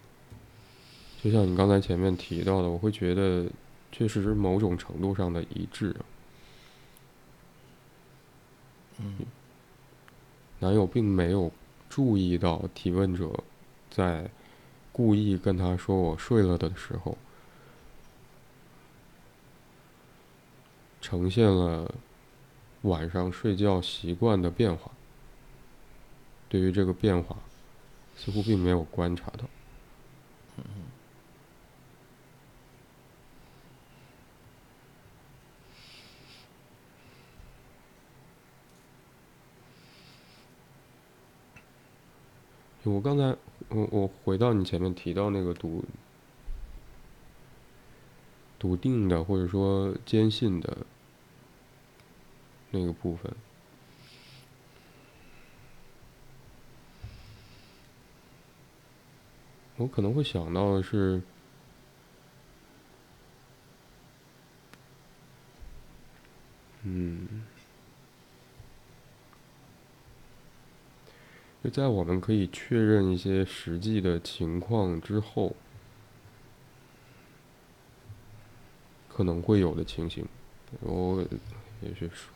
就像你刚才前面提到的，我会觉得确实是某种程度上的一致。嗯，男友并没有注意到提问者在故意跟他说“我睡了”的时候，呈现了晚上睡觉习惯的变化。对于这个变化，似乎并没有观察到。我刚才，我我回到你前面提到那个笃笃定的或者说坚信的那个部分，我可能会想到的是，嗯。就在我们可以确认一些实际的情况之后，可能会有的情形，我也许是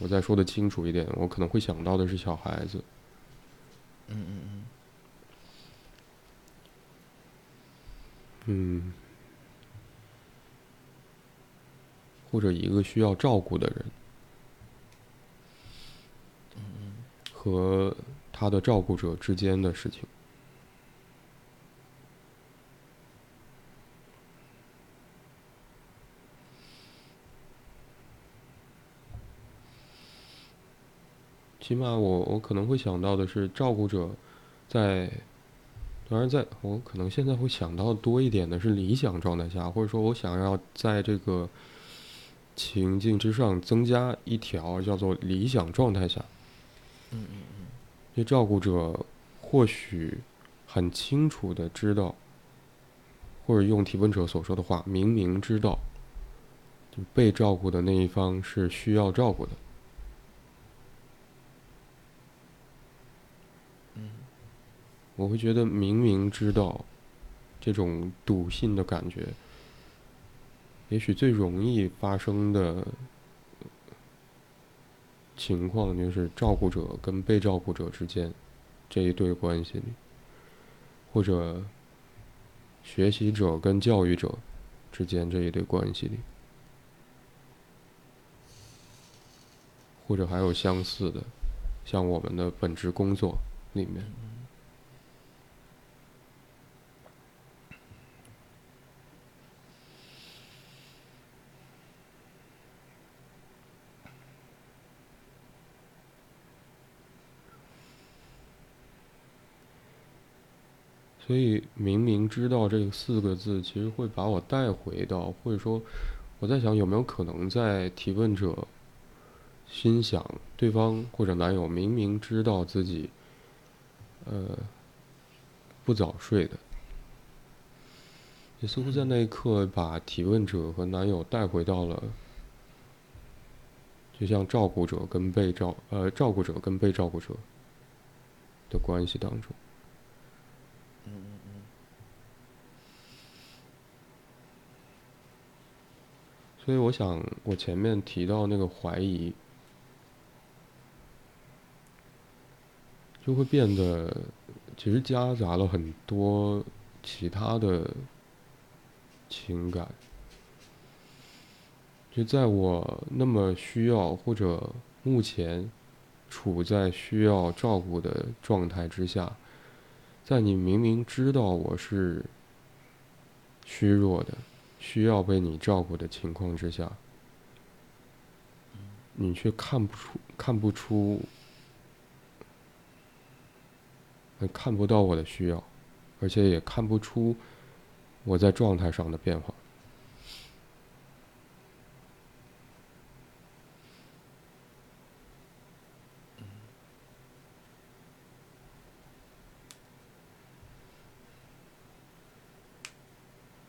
我再说的清楚一点，我可能会想到的是小孩子，嗯嗯嗯，嗯，或者一个需要照顾的人，嗯嗯，和。他的照顾者之间的事情，起码我我可能会想到的是，照顾者在，当然在我可能现在会想到多一点的是理想状态下，或者说我想要在这个情境之上增加一条叫做理想状态下。嗯嗯。这照顾者或许很清楚的知道，或者用提问者所说的话，明明知道，就被照顾的那一方是需要照顾的。嗯，我会觉得明明知道，这种笃信的感觉，也许最容易发生的。情况就是照顾者跟被照顾者之间这一对关系里，或者学习者跟教育者之间这一对关系里，或者还有相似的，像我们的本职工作里面。所以明明知道这四个字，其实会把我带回到，或者说，我在想有没有可能在提问者心想，对方或者男友明明知道自己，呃，不早睡的，也似乎在那一刻把提问者和男友带回到了就像照顾者跟被照呃照顾者跟被照顾者的关系当中。嗯嗯嗯。所以我想，我前面提到那个怀疑，就会变得其实夹杂了很多其他的情感。就在我那么需要或者目前处在需要照顾的状态之下，在你明明知道我是虚弱的、需要被你照顾的情况之下，你却看不出、看不出、看不到我的需要，而且也看不出我在状态上的变化。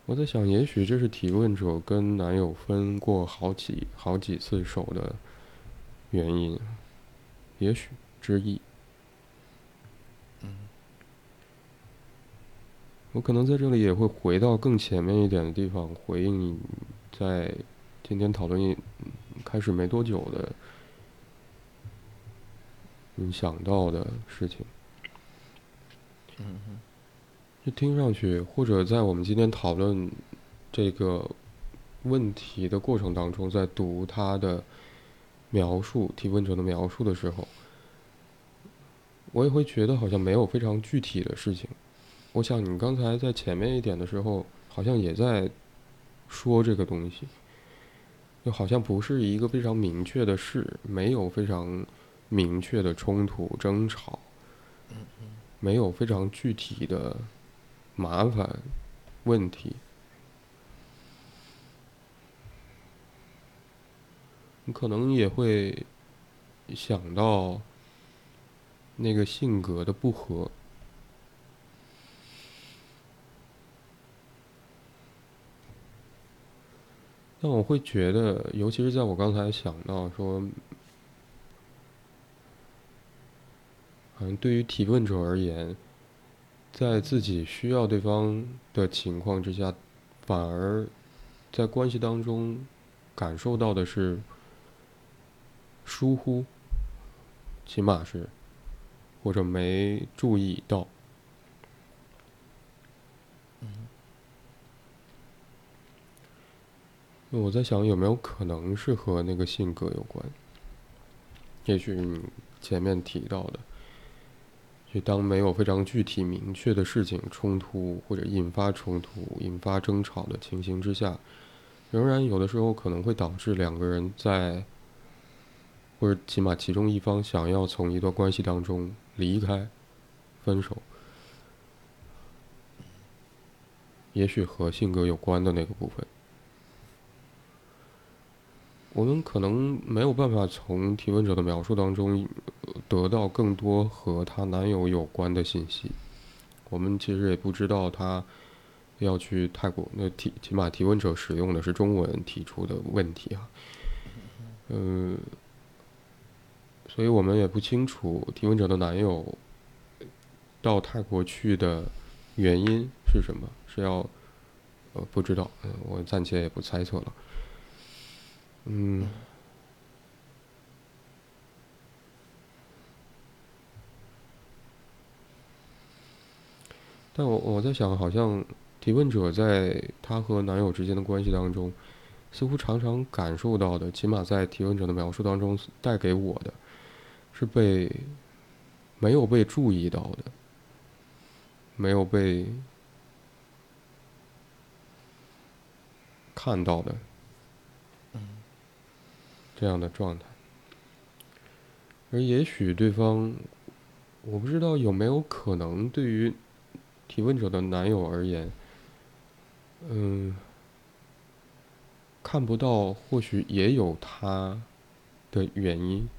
我在想，也许这是提问者跟男友分过好几好几次手的原因，也许之一。嗯。我可能在这里也会回到更前面一点的地方，回应你在今天讨论开始没多久的你想到的事情。嗯哼。就听上去，或者在我们今天讨论这个问题的过程当中，在读他的描述、提问者的描述的时候，我也会觉得好像没有非常具体的事情。我想你刚才在前面一点的时候，好像也在说这个东西，就好像不是一个非常明确的事，没有非常明确的冲突、争吵，没有非常具体的。麻烦问题，你可能也会想到那个性格的不合，但我会觉得，尤其是在我刚才想到说，好像对于提问者而言。在自己需要对方的情况之下，反而在关系当中感受到的是疏忽，起码是或者没注意到。我在想有没有可能是和那个性格有关？也许你前面提到的。当没有非常具体明确的事情冲突或者引发冲突、引发争吵的情形之下，仍然有的时候可能会导致两个人在，或者起码其中一方想要从一段关系当中离开、分手，也许和性格有关的那个部分。我们可能没有办法从提问者的描述当中得到更多和她男友有关的信息。我们其实也不知道她要去泰国，那提起码提问者使用的是中文提出的问题啊。嗯，所以我们也不清楚提问者的男友到泰国去的原因是什么，是要呃不知道，嗯，我暂且也不猜测了。嗯，但我我在想，好像提问者在她和男友之间的关系当中，似乎常常感受到的，起码在提问者的描述当中带给我的，是被没有被注意到的，没有被看到的。这样的状态，而也许对方，我不知道有没有可能，对于提问者的男友而言，嗯，看不到，或许也有他的原因，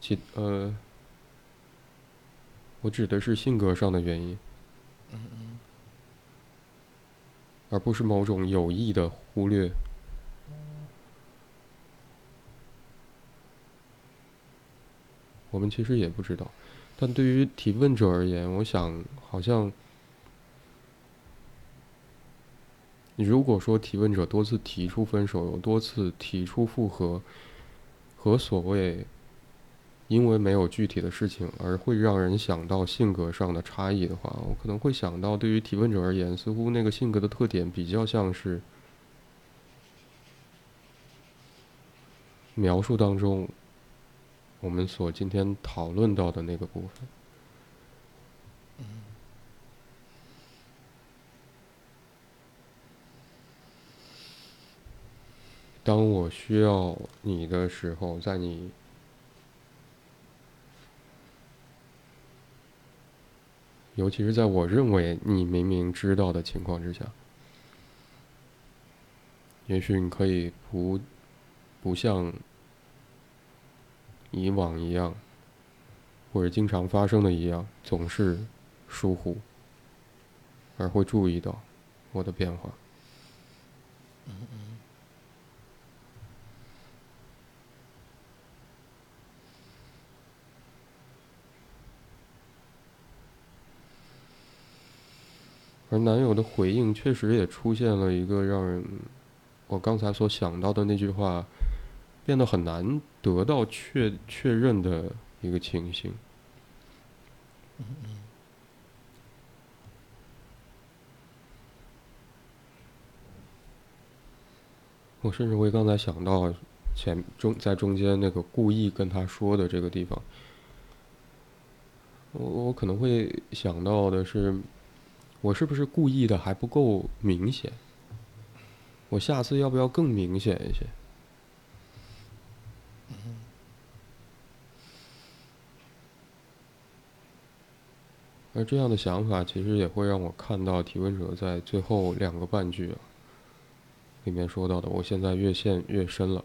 其呃，我指的是性格上的原因，嗯嗯，而不是某种有意的忽略。我们其实也不知道。但对于提问者而言，我想好像，你如果说提问者多次提出分手，有多次提出复合，和所谓因为没有具体的事情而会让人想到性格上的差异的话，我可能会想到，对于提问者而言，似乎那个性格的特点比较像是描述当中。我们所今天讨论到的那个部分，当我需要你的时候，在你，尤其是在我认为你明明知道的情况之下，也许你可以不，不像。以往一样，或者经常发生的一样，总是疏忽，而会注意到我的变化。而男友的回应确实也出现了一个让人，我刚才所想到的那句话。变得很难得到确确认的一个情形。我甚至会刚才想到前中在中间那个故意跟他说的这个地方，我我可能会想到的是，我是不是故意的还不够明显？我下次要不要更明显一些？而这样的想法，其实也会让我看到提问者在最后两个半句里面说到的：“我现在越陷越深了。”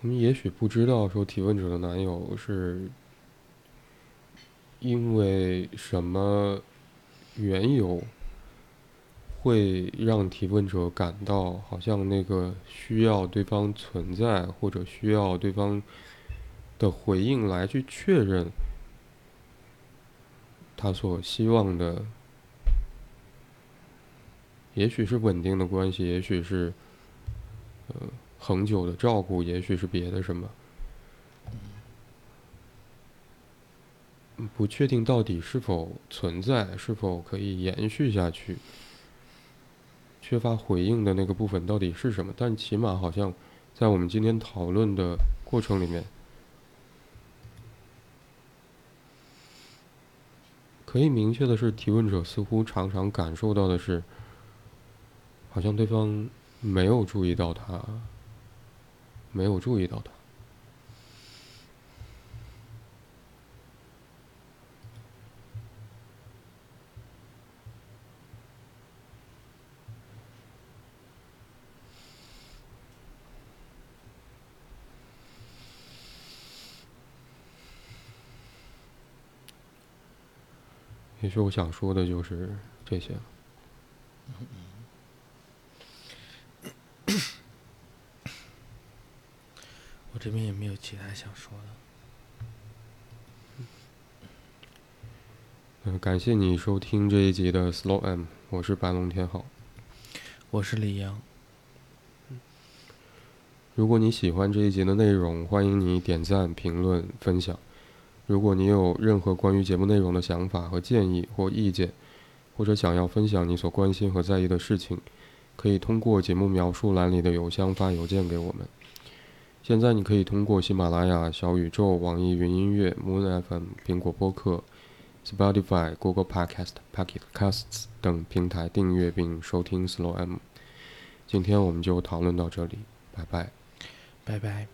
我们也许不知道，说提问者的男友是因为什么缘由。会让提问者感到好像那个需要对方存在，或者需要对方的回应来去确认他所希望的，也许是稳定的关系，也许是呃恒久的照顾，也许是别的什么，不确定到底是否存在，是否可以延续下去。缺乏回应的那个部分到底是什么？但起码好像，在我们今天讨论的过程里面，可以明确的是，提问者似乎常常感受到的是，好像对方没有注意到他，没有注意到他。也许我想说的就是这些。<coughs> 我这边也没有其他想说的。嗯，感谢你收听这一集的 Slow M，我是白龙天浩，我是李阳。如果你喜欢这一集的内容，欢迎你点赞、评论、分享。如果你有任何关于节目内容的想法和建议或意见，或者想要分享你所关心和在意的事情，可以通过节目描述栏里的邮箱发邮件给我们。现在你可以通过喜马拉雅、小宇宙、网易云音乐、Moon FM、苹果播客、Spotify、Google Podcast、Pocket Casts 等平台订阅并收听 Slow M。今天我们就讨论到这里，拜拜，拜拜。